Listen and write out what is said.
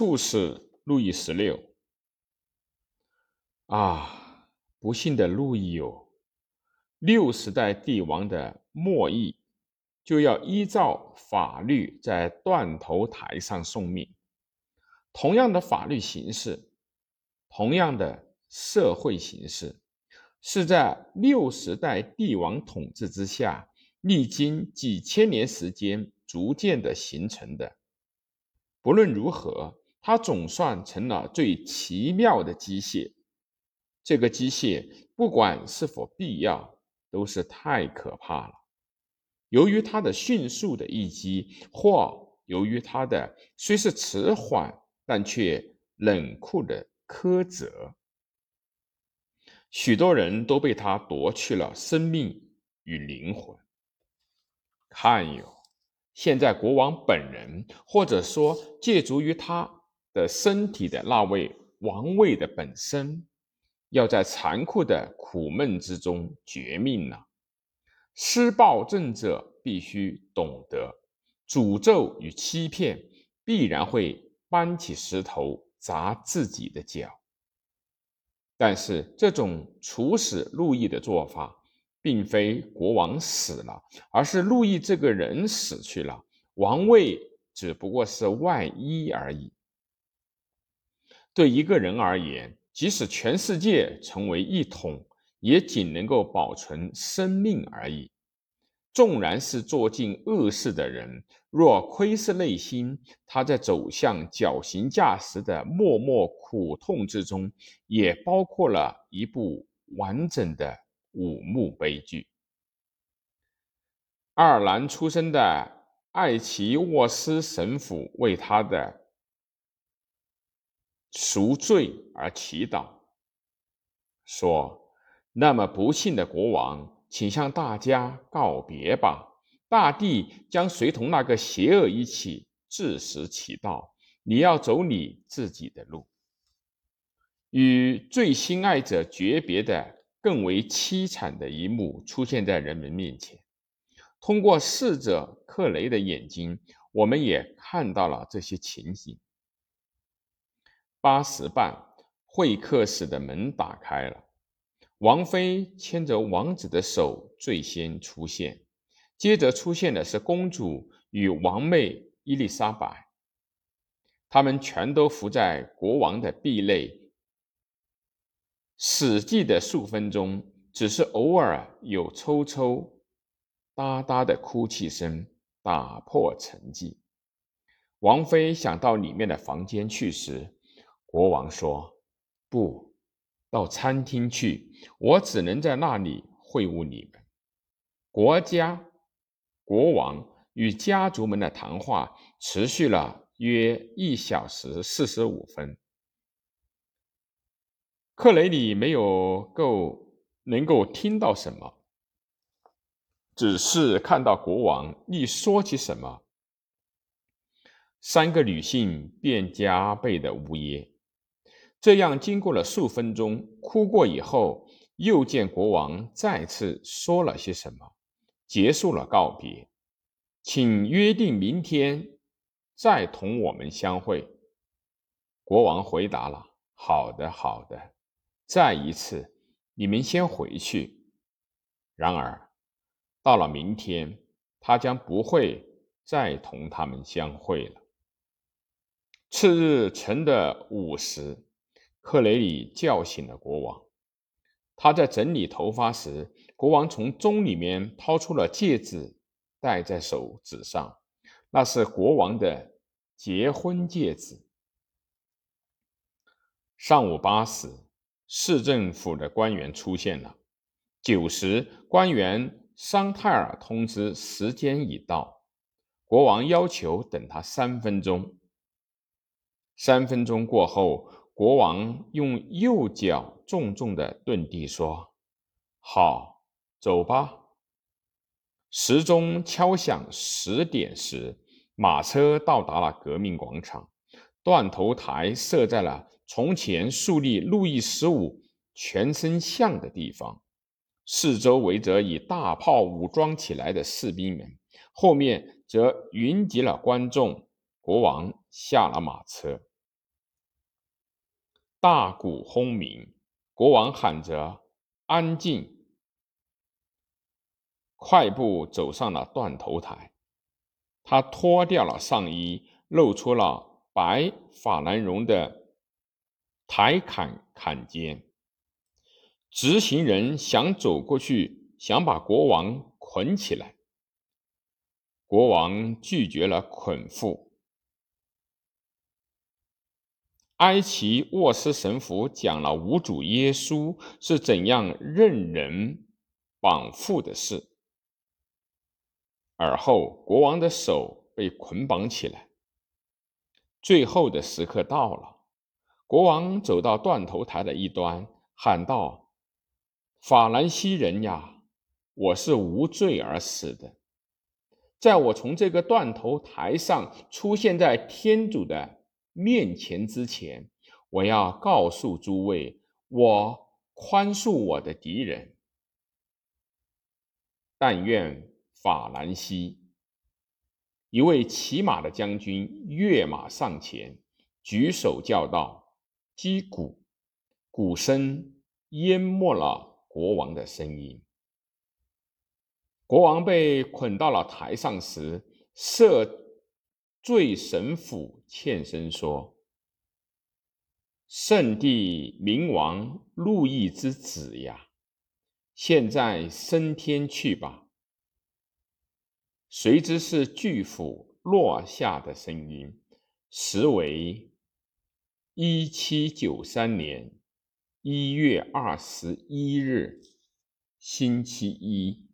处死路易十六。啊，不幸的路易哦，六十代帝王的末裔就要依照法律在断头台上送命。同样的法律形式，同样的社会形式，是在六十代帝王统治之下，历经几千年时间逐渐的形成的。不论如何，它总算成了最奇妙的机械。这个机械不管是否必要，都是太可怕了。由于它的迅速的一击，或由于它的虽是迟缓，但却冷酷的苛责，许多人都被它夺去了生命与灵魂。看哟！现在，国王本人，或者说借助于他的身体的那位王位的本身，要在残酷的苦闷之中绝命了。施暴政者必须懂得，诅咒与欺骗必然会搬起石头砸自己的脚。但是，这种处死路易的做法。并非国王死了，而是路易这个人死去了，王位只不过是外衣而已。对一个人而言，即使全世界成为一统，也仅能够保存生命而已。纵然是做尽恶事的人，若窥视内心，他在走向绞刑架时的默默苦痛之中，也包括了一部完整的。五幕悲剧。爱尔兰出生的艾奇沃斯神父为他的赎罪而祈祷，说：“那么不幸的国王，请向大家告别吧。大地将随同那个邪恶一起自食其道。你要走你自己的路，与最心爱者诀别的。”更为凄惨的一幕出现在人们面前。通过逝者克雷的眼睛，我们也看到了这些情形。八时半，会客室的门打开了，王妃牵着王子的手最先出现，接着出现的是公主与王妹伊丽莎白，他们全都伏在国王的臂内。死寂的数分钟，只是偶尔有抽抽哒哒的哭泣声打破沉寂。王妃想到里面的房间去时，国王说：“不，到餐厅去，我只能在那里会晤你们。”国家、国王与家族们的谈话持续了约一小时四十五分。克雷里没有够能够听到什么，只是看到国王一说起什么，三个女性便加倍的呜咽。这样经过了数分钟，哭过以后，又见国王再次说了些什么，结束了告别，请约定明天再同我们相会。国王回答了：“好的，好的。”再一次，你们先回去。然而，到了明天，他将不会再同他们相会了。次日晨的午时，克雷里叫醒了国王。他在整理头发时，国王从钟里面掏出了戒指，戴在手指上。那是国王的结婚戒指。上午八时。市政府的官员出现了。九时，官员桑泰尔通知时间已到，国王要求等他三分钟。三分钟过后，国王用右脚重重的顿地说：“好，走吧。”时钟敲响十点时，马车到达了革命广场，断头台设在了。从前树立路易十五全身像的地方，四周围着以大炮武装起来的士兵们，后面则云集了观众。国王下了马车。大鼓轰鸣，国王喊着“安静”，快步走上了断头台。他脱掉了上衣，露出了白法兰绒的台坎坎肩。执行人想走过去，想把国王捆起来。国王拒绝了捆缚。埃奇沃斯神父讲了无主耶稣是怎样任人绑缚的事。而后，国王的手被捆绑起来。最后的时刻到了，国王走到断头台的一端，喊道。法兰西人呀，我是无罪而死的。在我从这个断头台上出现在天主的面前之前，我要告诉诸位，我宽恕我的敌人。但愿法兰西一位骑马的将军跃马上前，举手叫道：“击鼓！”鼓声淹没了。国王的声音。国王被捆到了台上时，射罪神父欠身说：“圣帝明王路易之子呀，现在升天去吧。”谁知是巨斧落下的声音。时为一七九三年。一月二十一日，星期一。